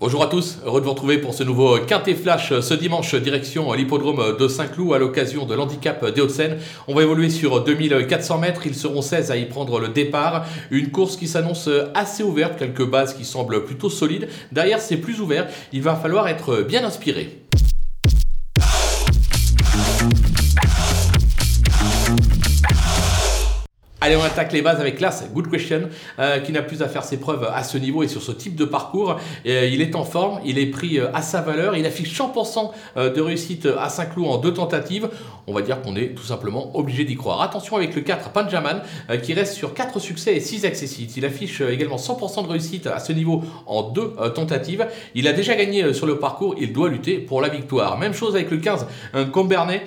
Bonjour à tous, heureux de vous retrouver pour ce nouveau Quintet Flash ce dimanche direction l'hippodrome de Saint-Cloud à l'occasion de l'handicap des Hauts-de-Seine. On va évoluer sur 2400 mètres, ils seront 16 à y prendre le départ. Une course qui s'annonce assez ouverte, quelques bases qui semblent plutôt solides. Derrière c'est plus ouvert, il va falloir être bien inspiré. Allez, on attaque les bases avec classe. Good question, euh, qui n'a plus à faire ses preuves à ce niveau et sur ce type de parcours. Euh, il est en forme, il est pris euh, à sa valeur, il affiche 100% de réussite à Saint-Cloud en deux tentatives. On va dire qu'on est tout simplement obligé d'y croire. Attention avec le 4 Panjaman, qui reste sur 4 succès et 6 accessites. Il affiche également 100% de réussite à ce niveau en deux tentatives. Il a déjà gagné sur le parcours, il doit lutter pour la victoire. Même chose avec le 15 Combernet,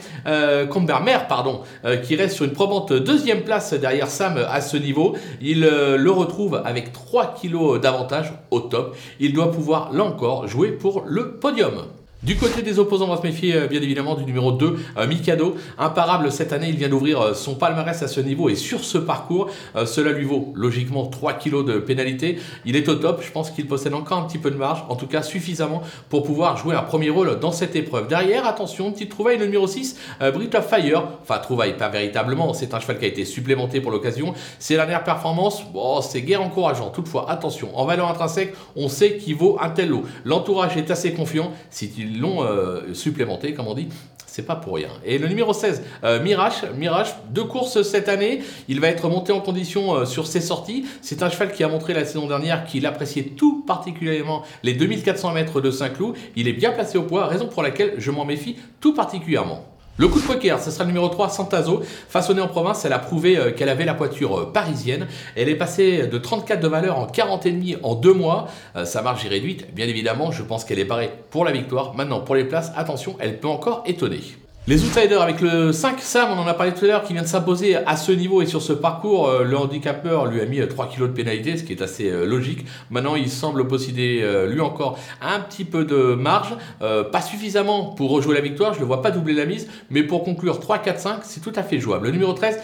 Combermer, pardon, qui reste sur une probante deuxième place derrière Sam à ce niveau. Il euh, le retrouve avec 3 kilos d'avantage au top. Il doit pouvoir là encore jouer pour le podium. Du côté des opposants, on va se méfier euh, bien évidemment du numéro 2, euh, Mikado. Imparable cette année, il vient d'ouvrir euh, son palmarès à ce niveau et sur ce parcours, cela lui vaut logiquement 3 kilos de pénalité. Il est au top, je pense qu'il possède encore un petit peu de marge, en tout cas suffisamment pour pouvoir jouer un premier rôle dans cette épreuve. Derrière, attention, petite trouvaille, le numéro 6, Brit of Fire. Enfin, trouvaille pas véritablement, c'est un cheval qui a été supplémenté pour l'occasion. Ses dernières performances, bon, c'est guère encourageant. Toutefois, attention, en valeur intrinsèque, on sait qu'il vaut un tel lot. L'entourage est assez confiant. Si ils l'ont euh, supplémenté, comme on dit, c'est pas pour rien. Et le numéro 16, euh, Mirage, Mirage, deux courses cette année. Il va être monté en condition euh, sur ses sorties. C'est un cheval qui a montré la saison dernière qu'il appréciait tout particulièrement les 2400 mètres de Saint-Cloud. Il est bien placé au poids, raison pour laquelle je m'en méfie tout particulièrement. Le coup de poker, ce sera le numéro 3, Santazo. Façonnée en province, elle a prouvé euh, qu'elle avait la poiture euh, parisienne. Elle est passée de 34 de valeur en 40,5 en deux mois. Euh, sa marge est réduite, bien évidemment. Je pense qu'elle est barrée pour la victoire. Maintenant, pour les places, attention, elle peut encore étonner. Les outsiders avec le 5 Sam, on en a parlé tout à l'heure, qui vient de s'imposer à ce niveau et sur ce parcours. Euh, le handicapeur lui a mis 3 kg de pénalité, ce qui est assez euh, logique. Maintenant, il semble posséder euh, lui encore un petit peu de marge. pas suffisamment pour rejouer la victoire, je ne le vois pas doubler la mise, mais pour conclure 3, 4, 5, c'est tout à fait jouable. Le numéro 13,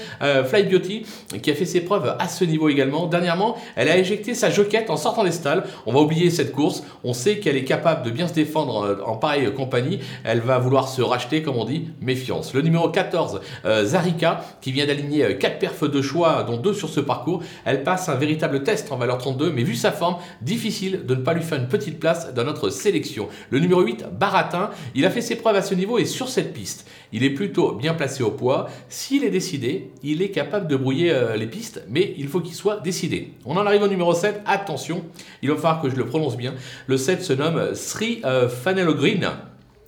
Fly Beauty, qui a fait ses preuves à ce niveau également. Dernièrement, elle a éjecté sa joquette en sortant des stalles. On va oublier cette course. On sait qu'elle est capable de bien se défendre en pareille compagnie. Elle va vouloir se racheter, comme on dit méfiance. Le numéro 14, euh, Zarika, qui vient d'aligner 4 euh, perfs de choix, dont 2 sur ce parcours. Elle passe un véritable test en valeur 32, mais vu sa forme, difficile de ne pas lui faire une petite place dans notre sélection. Le numéro 8, Baratin, il a fait ses preuves à ce niveau et sur cette piste. Il est plutôt bien placé au poids. S'il est décidé, il est capable de brouiller euh, les pistes, mais il faut qu'il soit décidé. On en arrive au numéro 7. Attention, il va falloir que je le prononce bien. Le 7 se nomme Sri Fanelogreen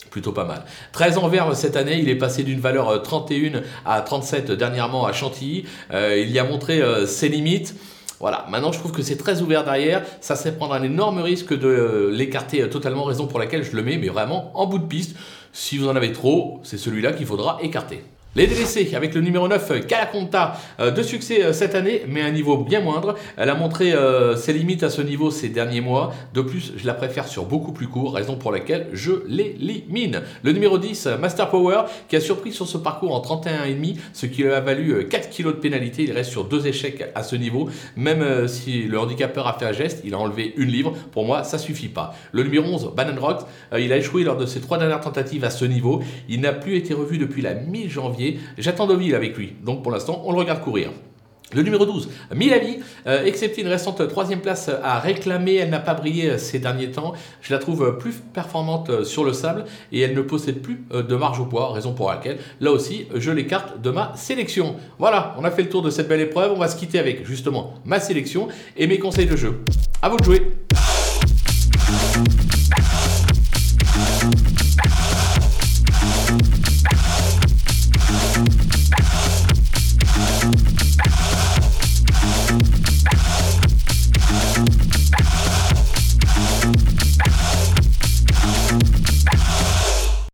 plutôt pas mal. 13 en vert cette année, il est passé d'une valeur 31 euh, à 37 dernièrement à Chantilly. Euh, il y a montré euh, ses limites. Voilà, maintenant je trouve que c'est très ouvert derrière, ça serait prendre un énorme risque de l'écarter totalement, raison pour laquelle je le mets, mais vraiment en bout de piste. Si vous en avez trop, c'est celui-là qu'il faudra écarter. Les délaissés avec le numéro 9, Calaconta, euh, de succès euh, cette année, mais à un niveau bien moindre. Elle a montré euh, ses limites à ce niveau ces derniers mois. De plus, je la préfère sur beaucoup plus court, raison pour laquelle je l'élimine. Le numéro 10, Master Power, qui a surpris sur ce parcours en 31,5, ce qui lui a valu 4 kg de pénalité. Il reste sur deux échecs à ce niveau. Même si le handicapeur a fait un geste, il a enlevé une livre. Pour moi, ça suffit pas. Le numéro 11, Banana Rock, il a échoué lors de ses trois dernières tentatives à ce niveau. Il n'a plus été revu depuis la mi-janvier J'attends Deauville avec lui. Donc pour l'instant, on le regarde courir. Le numéro 12, Milavi, euh, excepté une récente troisième place à réclamer, elle n'a pas brillé ces derniers temps. Je la trouve plus performante sur le sable et elle ne possède plus de marge au poids, raison pour laquelle, là aussi, je l'écarte de ma sélection. Voilà, on a fait le tour de cette belle épreuve. On va se quitter avec justement ma sélection et mes conseils de jeu. À vous de jouer!